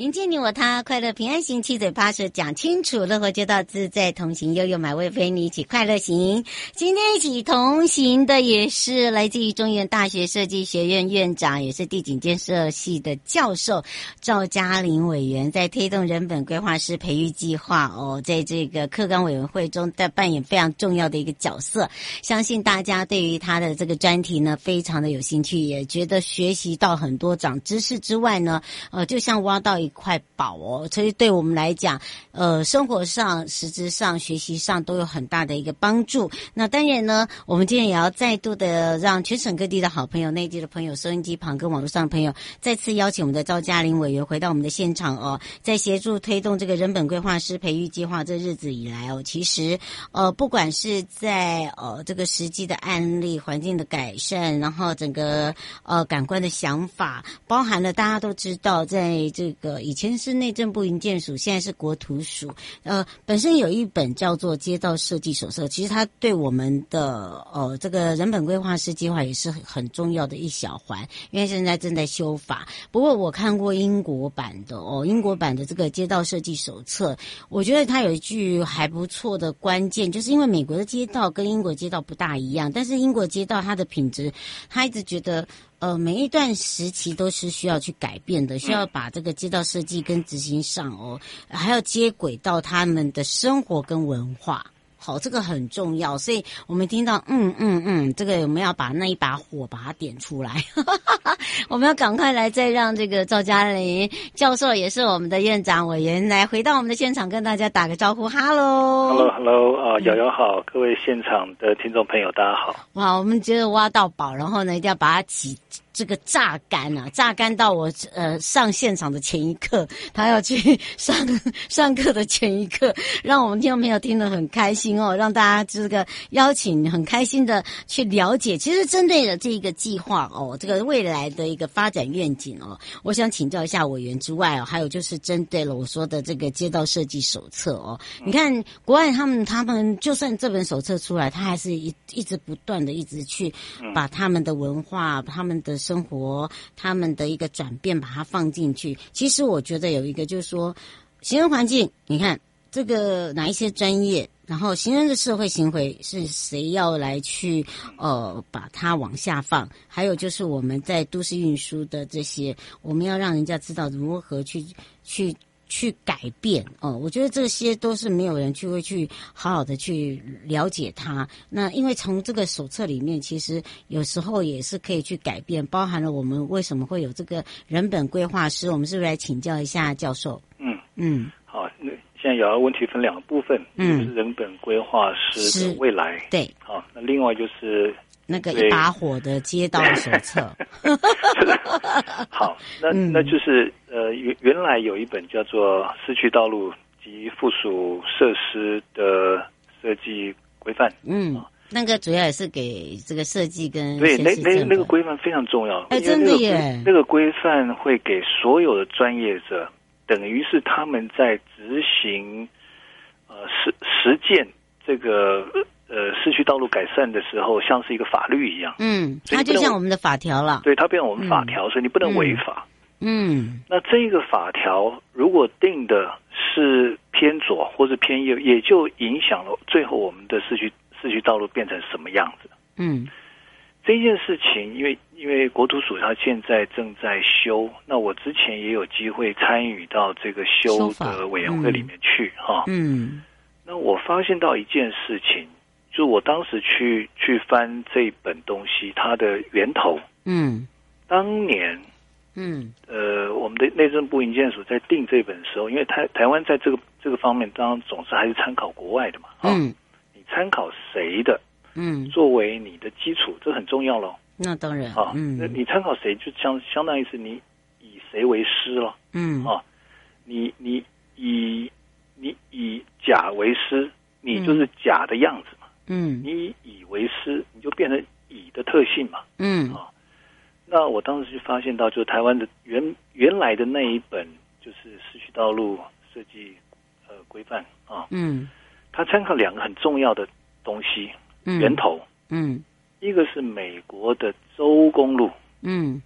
迎接你我他，快乐平安行，七嘴八舌讲清楚，乐活街道自在同行，悠悠美味陪你一起快乐行。今天一起同行的也是来自于中原大学设计学院院长，也是地景建设系的教授赵嘉玲委员，在推动人本规划师培育计划哦，在这个课纲委员会中在扮演非常重要的一个角色。相信大家对于他的这个专题呢，非常的有兴趣，也觉得学习到很多长知识之外呢，呃，就像挖到一块宝哦，所以对我们来讲，呃，生活上、实质上、学习上都有很大的一个帮助。那当然呢，我们今天也要再度的让全省各地的好朋友、内地的朋友、收音机旁跟网络上的朋友，再次邀请我们的赵嘉玲委员回到我们的现场哦，在协助推动这个人本规划师培育计划这日子以来哦，其实呃，不管是在呃这个实际的案例、环境的改善，然后整个呃感官的想法，包含了大家都知道，在这个。以前是内政部营建署，现在是国土署。呃，本身有一本叫做《街道设计手册》，其实它对我们的呃这个人本规划师计划也是很重要的一小环，因为现在正在修法。不过我看过英国版的哦，英国版的这个《街道设计手册》，我觉得它有一句还不错的关键，就是因为美国的街道跟英国街道不大一样，但是英国街道它的品质，他一直觉得。呃，每一段时期都是需要去改变的，需要把这个街道设计跟执行上哦，还要接轨到他们的生活跟文化。好，这个很重要，所以我们听到嗯嗯嗯，这个我们要把那一把火把它点出来，我们要赶快来再让这个赵嘉玲教授也是我们的院长委员来回到我们的现场跟大家打个招呼，哈喽，哈喽，哈喽啊，瑶瑶好，各位现场的听众朋友大家好，哇，我们觉得挖到宝，然后呢一定要把它挤。这个榨干啊，榨干到我呃上现场的前一刻，他要去 上上课的前一刻，让我们听众朋友听得很开心哦，让大家这个邀请很开心的去了解。其实针对了这一个计划哦，这个未来的一个发展愿景哦，我想请教一下委员之外哦，还有就是针对了我说的这个街道设计手册哦，你看国外他们他们就算这本手册出来，他还是一一直不断的一直去把他们的文化、他们的。生活他们的一个转变，把它放进去。其实我觉得有一个就是说，行人环境，你看这个哪一些专业，然后行人的社会行为是谁要来去呃把它往下放？还有就是我们在都市运输的这些，我们要让人家知道如何去去。去改变哦，我觉得这些都是没有人去会去好好的去了解它。那因为从这个手册里面，其实有时候也是可以去改变，包含了我们为什么会有这个人本规划师。我们是不是来请教一下教授？嗯嗯，好，那现在有个问题分两个部分，嗯，就是人本规划师的未来，对，好，那另外就是。那个一把火的街道手册，好，那那就是呃原原来有一本叫做《市区道路及附属设施的设计规范》，嗯，那个主要也是给这个设计跟对那那那个规范非常重要，哎，真的耶，那个规范会给所有的专业者，等于是他们在执行呃实实践这个。呃市区道路改善的时候，像是一个法律一样。嗯，它就像我们的法条了。对，它变成我们法条，所以你不能违法。嗯那这个法条如果定的是偏左或是偏右，也就影响了最后我们的市区市区道路变成什么样子。嗯。这件事情，因为因为国土署它现在正在修，那我之前也有机会参与到这个修的委员会里面去哈。嗯。那我发现到一件事情，就我当时去去翻这本东西，它的源头，嗯。当年嗯。呃，我们的内政部营建署在定这本的时候，因为台台湾在这个这个方面，当然总是还是参考国外的嘛，啊，嗯。你参考谁的嗯，作为你的基础，这很重要喽。那当然啊，嗯，那你参考谁，就相相当于是你以谁为师了嗯。啊，你你以你以甲为师，你就是甲的样子嘛，嗯。你以乙为师，你就变成乙的特性嘛。嗯。啊那我当时就发现到，就是台湾的原原来的那一本就是市区道路设计呃规范啊，嗯。它参考两个很重要的东西嗯。源头，嗯。一个是美国的州公路，嗯，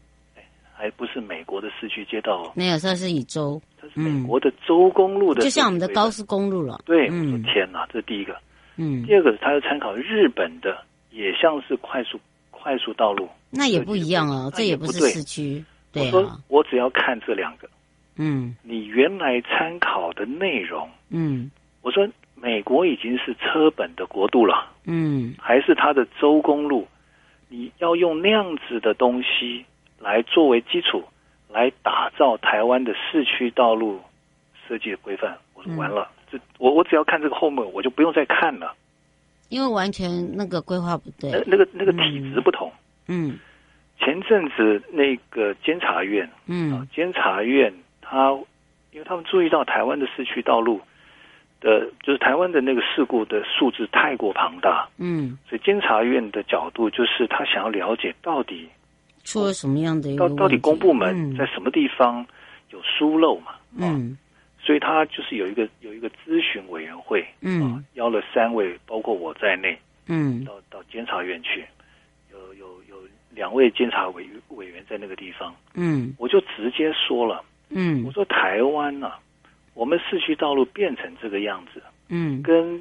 还不是美国的市区街道哦，没有，它是以州，它是美国的州公路的就像我们的高速公路了。对，嗯。我说天哪，这是第一个。嗯。第，二个是它要参考日本的，也像是快速快速道路。那也不一样啊，这也不是市区我说我只要看这两个，嗯你原来参考的内容。嗯我说美国已经是车本的国度了，嗯还是它的州公路？你要用那样子的东西来作为基础，来打造台湾的市区道路设计的规范。我说完了，这我我只要看这个后面，我就不用再看了。因为完全那个规划不那对。那个那个体质不同。嗯前阵子那个监察院啊嗯，监察院他，因为他们注意到台湾的市区道路的，就是台湾的那个事故的数字太过庞大，嗯，所以监察院的角度就是他想要了解到底出了什么样的一个到到底公部门嗯。在什么地方有疏漏嘛？啊，嗯所以他就是有一个有一个咨询委员会，啊嗯，邀了三位，包括我在内，嗯。到到监察院去，两位监察委委员在那个地方，嗯。我就直接说了，嗯。我说台湾啊，我们市区道路变成这个样子，嗯。跟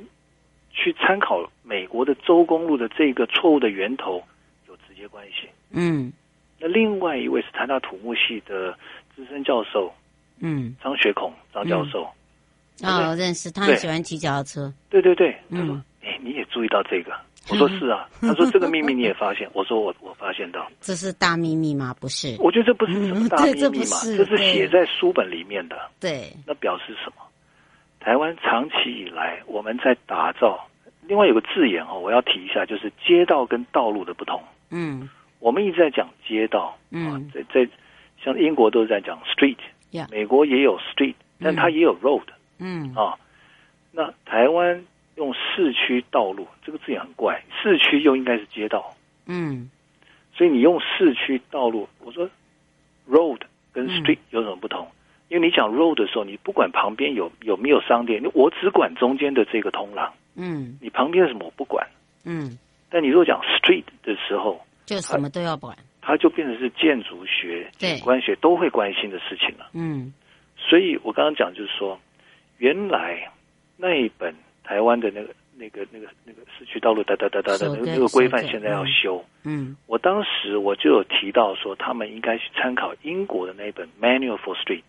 去参考美国的州公路的这个错误的源头有直接关系。嗯。那另外一位是台大土木系的资深教授嗯，张学孔张教授，啊，我认识，他很喜欢骑脚踏车。对对对，他嗯说：“哎，你也注意到这个？”我说：“是啊。”他说：“这个秘密你也发现？”我说：“我我发现到。这是大秘密吗？不是。我觉得这不是什么大秘密嘛，这是写在书本里面的。对，那表示什么？台湾长期以来我们在打造，另外有个字眼哦，我要提一下，就是街道跟道路的不同。嗯我们一直在讲街道，嗯啊，在在像英国都是在讲 street，Yeah 美国也有 street，但它也有 road 嗯啊。那台湾用市区道路这个字眼很怪，市区又应该是街道，嗯所以你用市区道路，我说 road 跟嗯 street 有什么不同？因为你讲 road 的时候，你不管旁边有有没有商店，我只管中间的这个通廊，嗯你旁边是什么我不管。嗯，但你如果讲 street 的时候，就什么都要管。它就变成是建筑学、对景观学都会关心的事情了。嗯所以我刚刚讲就是说，原来那一本台湾的那个、那个、那个、那个市区道路哒哒哒哒的那个那个规范，现在要修。嗯。我当时我就有提到说，他们应该去参考英国的那一本《Manual for Street》。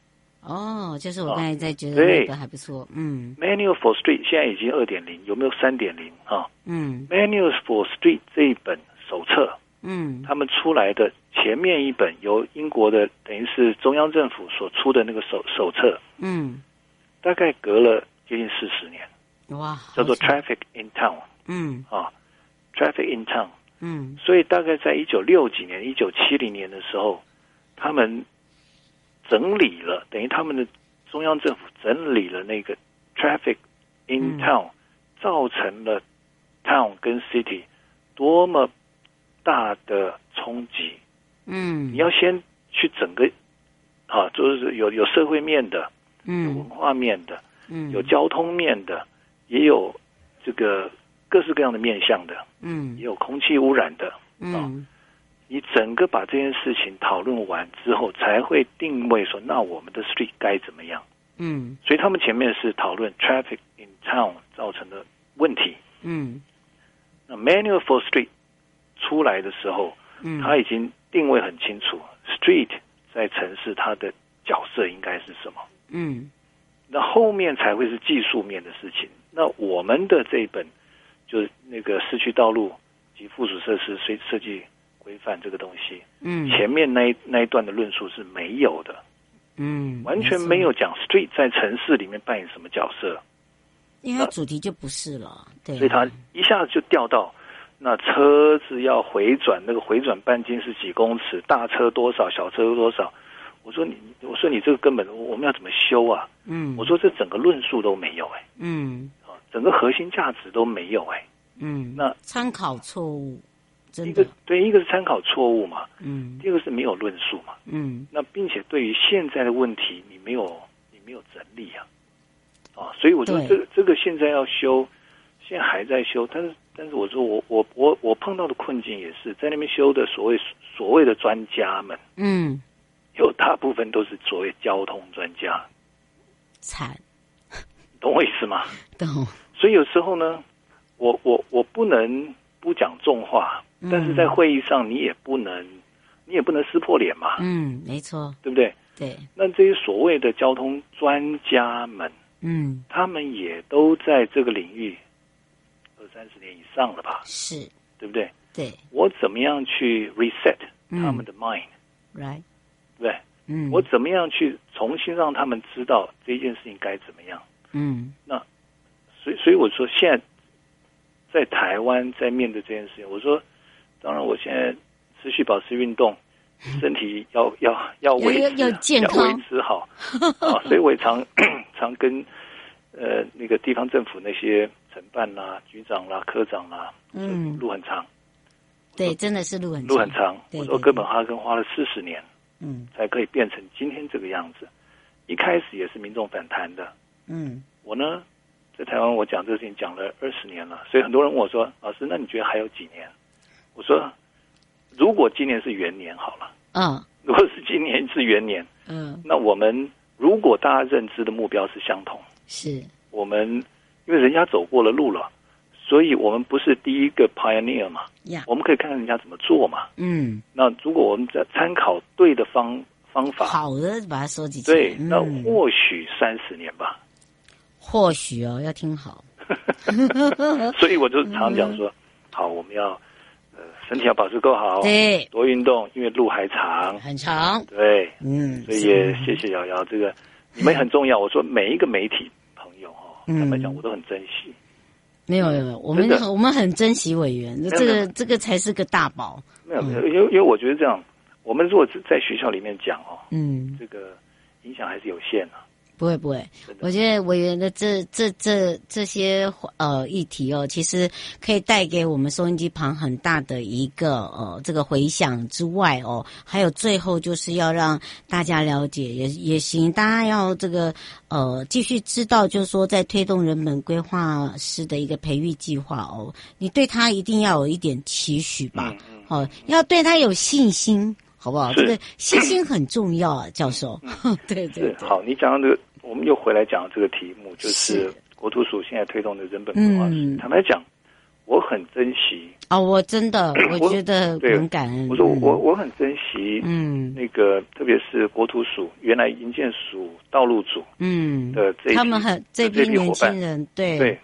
哦，就是我刚才在觉得对。那个还不错。嗯《Manual for Street》现在已经二点零，有没有三点零？啊？嗯《Manual for Street》这一本手册，嗯。他们出来的前面一本由英国的等于是中央政府所出的那个手手册，嗯，大概隔了接近四十年，哇，叫做《Traffic in Town》嗯。啊，《Traffic in Town》。嗯。所以大概在一九六几年、一九七零年的时候，他们整理了，等于他们的中央政府整理了那个 traffic in 嗯。Town，、造成了 town 跟 city 多么大的冲击。嗯，你要先去整个啊，就是有有社会面的，嗯。有文嗯化面的，嗯。有交通面的，也有这个各式各样的面向的，嗯也有空气污染的。嗯你整个把这件事情讨论完之后，才会定位说，那我们的 street 该怎么样？嗯所以他们前面是讨论 traffic in town 造成的问题。嗯那 manual for street 出来的时候，嗯，他已经定位很清楚，street 在城市它的角色应该是什么。嗯那后面才会是技术面的事情。那我们的这一本就是那个市区道路及附属设施设设计规范这个东西，嗯。前面那一那一段的论述是没有的，嗯，完全没有讲 street 在城市里面扮演什么角色，因为它主题就不是了，对，所以他一下子就掉到那车子要回转，那个回转半径是几公尺，大车多少，小车多少。我说你，我说你这个根本我们要怎么修啊？嗯，我说这整个论述都没有哎、嗯。啊，整个核心价值都没有哎、嗯，那参考错误，一真的，个对，一个是参考错误嘛，嗯。第二个是没有论述嘛。嗯。那并且对于现在的问题，你没有你没有整理啊，啊，所以我说对。这个这个现在要修，现在还在修，但是但是我说我我我我碰到的困境也是在那边修的所谓所谓的专家们，嗯，有大部分都是所谓交通专家，惨，懂我意思吗？懂，所以有时候呢，我我我不能不讲重话，嗯但是在会议上你也不能你也不能撕破脸嘛，嗯，没错，对不对？对，那这些所谓的交通专家们，嗯，他们也都在这个领域二三十年以上了吧，是，对不对？对我怎么样去 reset 嗯他们的 mind，、，right，对不对？嗯，我怎么样去重新让他们知道这件事情该怎么样？嗯所以，所以我说，现在在台湾在面对这件事情，我说，当然，我现在持续保持运动，身体要要要维持要要健康。要维持好。啊，所以我也常 常跟呃那个地方政府那些承办啦、局长啦、科长啦，嗯。路很长，对，真的是路很路很长。我说哥本哈根花了四十年嗯。才可以变成今天这个样子，一开始也是民众反弹的。嗯。我呢，在台湾我讲这个事情讲了二十年了，所以很多人问我说：“老师，那你觉得还有几年？”我说：“如果今年是元年好了，嗯。如果是今年是元年，嗯，那我们如果大家认知的目标是相同，是，我们因为人家走过了路了，所以我们不是第一个 pioneer 嘛，呀，我们可以看看人家怎么做嘛。嗯，那如果我们在参考对的方方法，好的，把它收集起来，对，那嗯。或许三十年吧。或许哦，要听好，所以我就常讲说，好，我们要呃身体要保持够好，对，多运动，因为路还长，很长，对，嗯，所以也谢谢瑶瑶，这个你们很重要。我说每一个媒体朋友哈，嗯。坦白讲，我都很珍惜。没有，没有，我们真的。我们很珍惜委员，这没有。个这个才是个大宝，没有没有，因为因为我觉得这样，我们如果只在学校里面讲哦，嗯，这个影响还是有限的。不会不会，我觉得委员的这这这这些呃议题哦，其实可以带给我们收音机旁很大的一个呃这个回响之外哦，还有最后就是要让大家了解也也行，大家要这个呃继续知道，就是说在推动人本规划师的一个培育计划哦，你对他一定要有一点期许吧，嗯嗯哦，要对他有信心。好不好？是这个信心很重要啊，教授。对对对，好，你讲到这个，我们又回来讲这个题目，就是是国土署现在推动的人本文化嗯。坦白讲，我很珍惜。哦，我真的，我我觉得对很感恩。我说嗯我我很珍惜，嗯。那个特别是国土署原来营建署道路组嗯，的这他们很这批年轻人，对。对，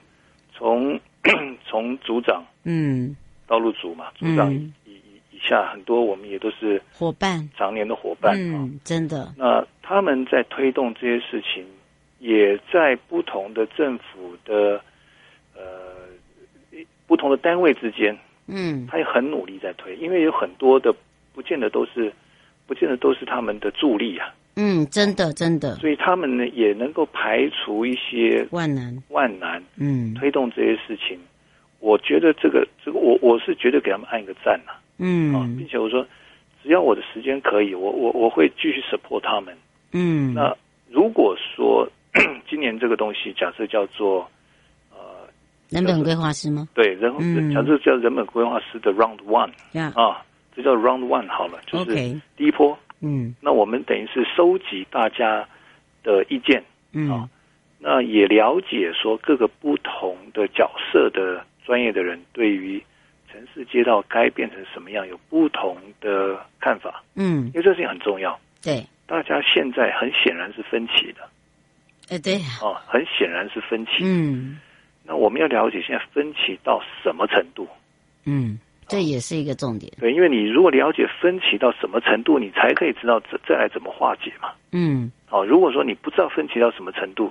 从 从组长嗯。道路组嘛，组长下很多我们也都是伙伴，常年的伙伴啊。嗯，真的，那他们在推动这些事情，也在不同的政府的呃不同的单位之间，嗯。他也很努力在推，因为有很多的不见得都是不见得都是他们的助力啊，嗯，真的真的。所以他们呢也能够排除一些万难，万难，嗯。推动这些事情。我觉得这个这个我我是绝对给他们按一个赞呐、啊，嗯。并且我说只要我的时间可以，我我我会继续 support 他们。嗯，那如果说 今年这个东西假设叫做呃人本规划师吗？对，人，嗯，假设叫人本规划师的 Round One，呀。啊，这叫 Round One 好了，就是第一波。嗯，那我们等于是收集大家的意见，嗯，啊，那也了解说各个不同的角色的专业的人对于城市街道该变成什么样有不同的看法，嗯，因为这事情很重要。对，大家现在很显然是分歧的，哎，对，哦，很显然是分歧。嗯，那我们要了解现在分歧到什么程度？嗯。这也是一个重点，对，因为你如果了解分歧到什么程度，你才可以知道这再来怎么化解嘛。嗯，哦，如果说你不知道分歧到什么程度，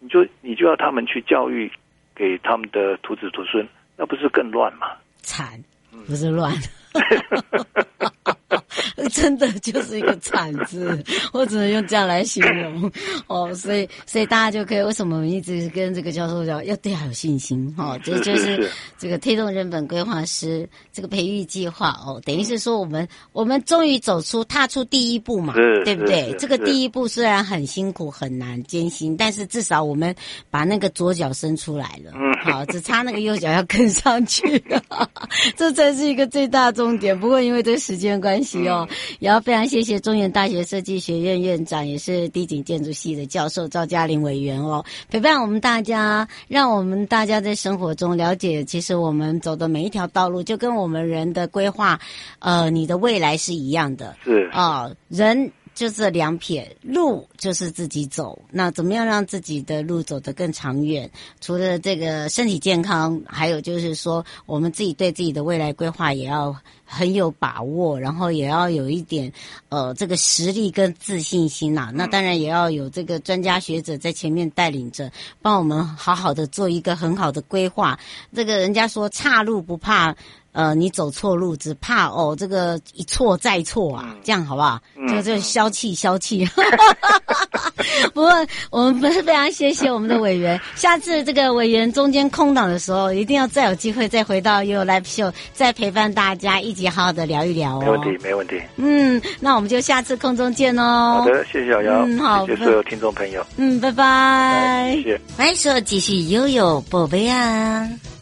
你就你就要他们去教育给他们的徒子徒孙，那不是更乱吗？惨，不是乱。真的就是一个惨字，我只能用这样来形容哦。所以，所以大家就可以为什么我们一直跟这个教授讲要对他有信心哦？这就是这个推动人本规划师这个培育计划哦，等于是说我们我们终于走出踏出第一步嘛，对不对？这个第一步虽然很辛苦、很难、艰辛，但是至少我们把那个左脚伸出来了，好，只差那个右脚要跟上去了，这才是一个最大重点。不过因为这时间关系哦。然后非常谢谢中原大学设计学院院长，也是地景建筑系的教授赵嘉玲委员哦，陪伴我们大家，让我们大家在生活中了解，其实我们走的每一条道路，就跟我们人的规划，呃，你的未来是一样的，是啊，呃，人。就这两撇路，就是自己走。那怎么样让自己的路走得更长远？除了这个身体健康，还有就是说，我们自己对自己的未来规划也要很有把握，然后也要有一点呃这个实力跟自信心呐、啊。那当然也要有这个专家学者在前面带领着，帮我们好好的做一个很好的规划。这个人家说岔路不怕。呃，你走错路，只怕哦，这个一错再错啊，嗯、这样好不好？嗯、就就消气消气。不过我们不是非常谢谢我们的委员，下次这个委员中间空档的时候，一定要再有机会再回到 YOYO Live Show，再陪伴大家一起好好的聊一聊哦。没问题，没问题。嗯，那我们就下次空中见哦。好的，谢谢小姚。嗯，好，谢谢所有听众朋友。嗯，拜拜。拜拜，谢谢。欢迎收继续 YOYO 宝贝啊。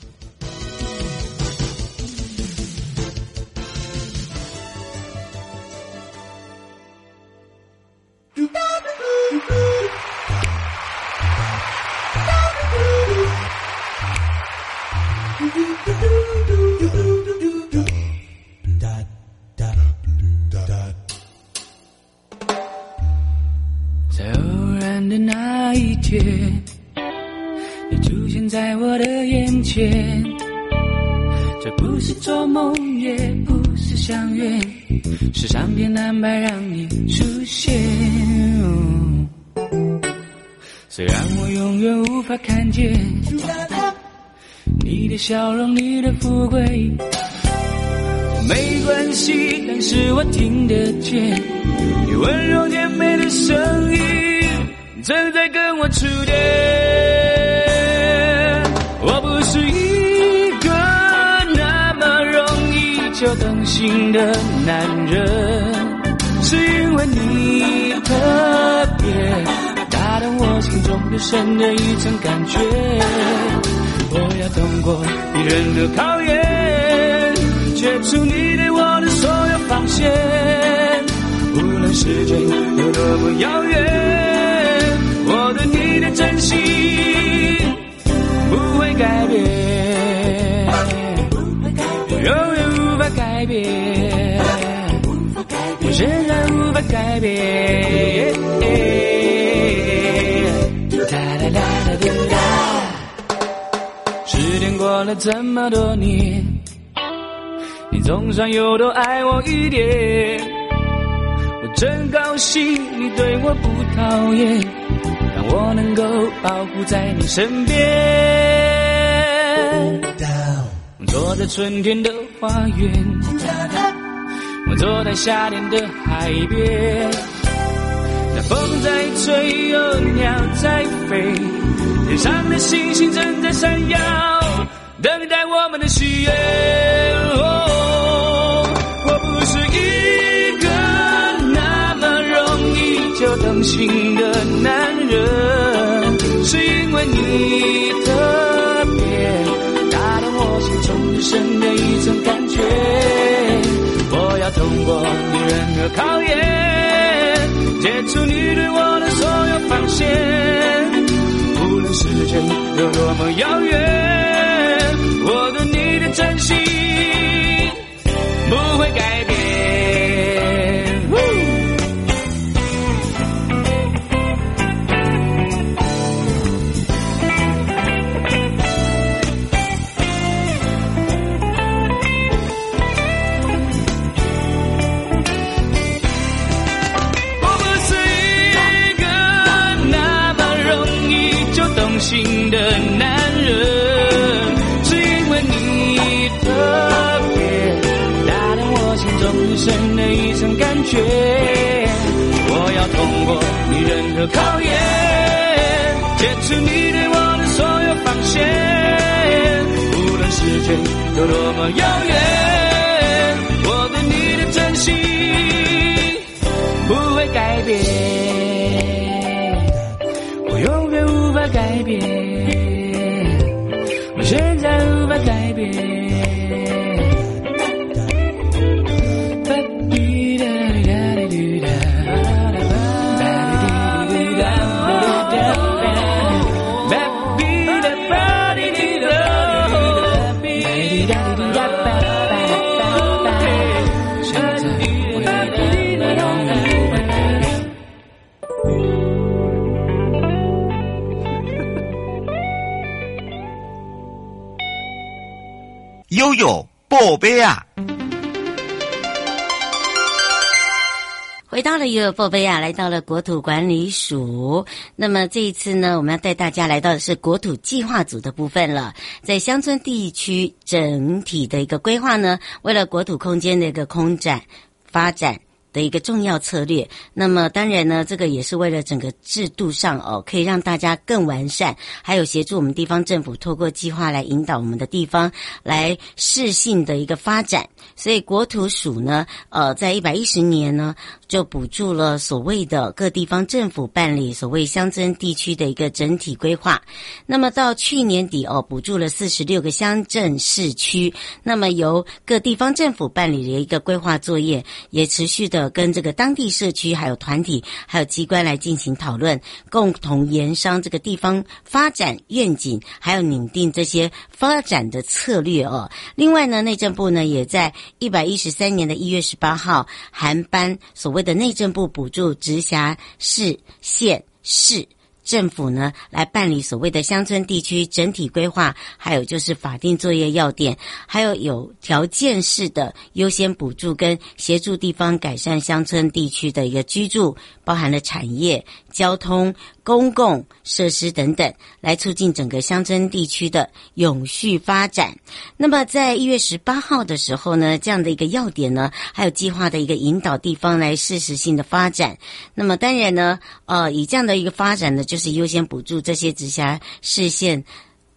在偶然的那一天，你出现在我的眼前。这不是做梦，也不是相约，是上天安排让你出现。虽然我永远无法看见的笑容，你的富贵，没关系，但是我听得见。你温柔甜美的声音正在跟我触电，我不是一个那么容易就动心的男人，是因为你特别打动我心中最深的一层感觉，通过别人的考验，解除你对我的所有防线。无论时间有多么遥远，我对你的真心不会改变，永远无法改变，我仍然无法改变。过了这么多年，你总算有多爱我一点。我真高兴你对我不讨厌，让我能够保护在你身边。我坐在春天的花园，我坐在夏天的海边。那风在吹，有鸟在飞，天上的星星正在闪耀，等待我们的喜悦。哦，我不是一个那么容易。就动心的男人，是因为你特别。种感觉。我要通过女人的考验，解除你对我的所有防线。无论时间有多么遥远，贝啊！回到了悠悠宝贝亚，来到了国土管理署。那么这一次呢，我们要带大家来到的是国土计划组的部分了。在乡村地区整体的一个规划呢，为了国土空间的一个空展发展。的一个重要策略。那么当然呢，这个也是为了整个制度上哦，可以让大家更完善，还有协助我们地方政府透过计划来引导我们的地方来适性的一个发展。所以国土署呢，呃，在一百一十年呢，就补助了所谓的各地方政府办理所谓乡镇地区的一个整体规划。那么到去年底哦，补助了四十六个乡镇市区。那么由各地方政府办理的一个规划作业，也持续的。跟这个当地社区、还有团体、还有机关来进行讨论，共同研商这个地方发展愿景，还有拟定这些发展的策略哦。另外呢，内政部呢也在一百一十三年的一月十八号函颁所谓的内政部补助直辖市、县市。政府呢，来办理所谓的乡村地区整体规划，还有就是法定作业要点，还有有条件式的优先补助跟协助地方改善乡村地区的一个居住，包含了产业、交通、公共设施等等，来促进整个乡村地区的永续发展。那么在一月十八号的时候呢，这样的一个要点呢，还有计划的一个引导地方来适时性的发展。那么当然呢，呃，以这样的一个发展呢，就是优先补助这些直辖市县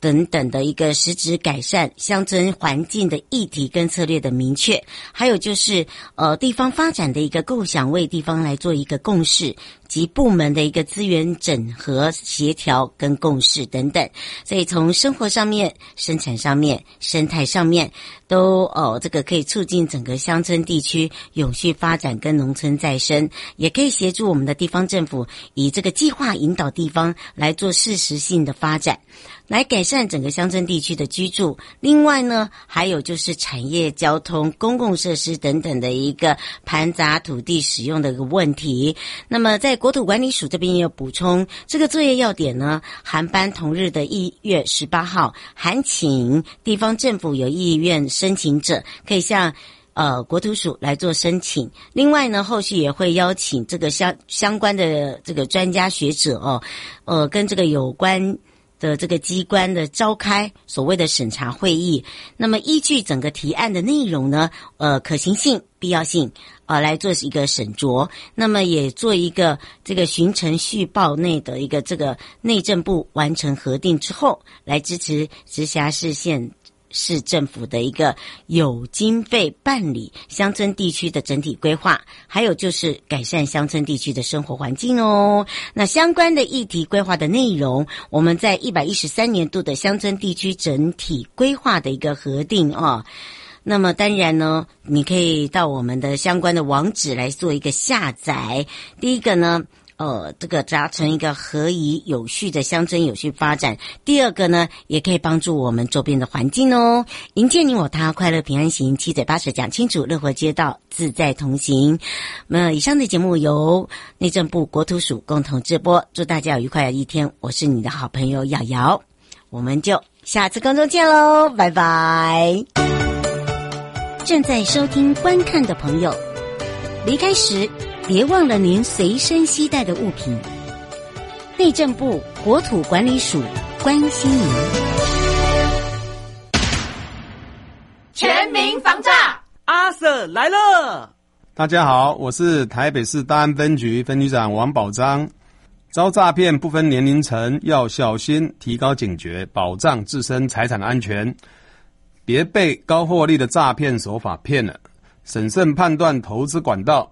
等等的一个实质改善乡村环境的议题跟策略的明确，还有就是呃地方发展的一个构想，为地方来做一个共识。及部门的一个资源整合、协调跟共识等等，所以从生活上面、生产上面、生态上面，都哦，这个可以促进整个乡村地区永续发展跟农村再生，也可以协助我们的地方政府以这个计划引导地方来做适时性的发展，来改善整个乡村地区的居住。另外呢，还有就是产业、交通、公共设施等等的一个盘杂土地使用的一个问题。那么在国土管理署这边也有补充，这个作业要点呢，航班同日的一月十八号，函请地方政府有意愿申请者，可以向呃国土署来做申请。另外呢，后续也会邀请这个相相关的这个专家学者哦，呃，跟这个有关的这个机关的召开所谓的审查会议。那么依据整个提案的内容呢，呃，可行性、必要性。啊，来做一个审酌，那么也做一个这个巡程序报内的一个这个内政部完成核定之后，来支持直辖市县市政府的一个有经费办理乡村地区的整体规划，还有就是改善乡村地区的生活环境哦。那相关的议题规划的内容，我们在一百一十三年度的乡村地区整体规划的一个核定哦。那么当然呢，你可以到我们的相关的网址来做一个下载。第一个呢。呃，这个达成一个合宜有序的乡村有序发展。第二个呢，也可以帮助我们周边的环境哦。迎接你我他，快乐平安行，七嘴八舌讲清楚，乐活街道自在同行。那，以上的节目由内政部国土署共同直播。祝大家有愉快的一天。我是你的好朋友瑶瑶，我们就下次空中见喽，拜拜。正在收听观看的朋友，离开时。别忘了您随身携带的物品。内政部国土管理署关心您。全民防诈，阿 Sir 来了。大家好，我是台北市大安分局分局长王宝章。遭诈骗不分年龄层，要小心，提高警觉，保障自身财产安全，别被高获利的诈骗手法骗了。审慎判断投资管道。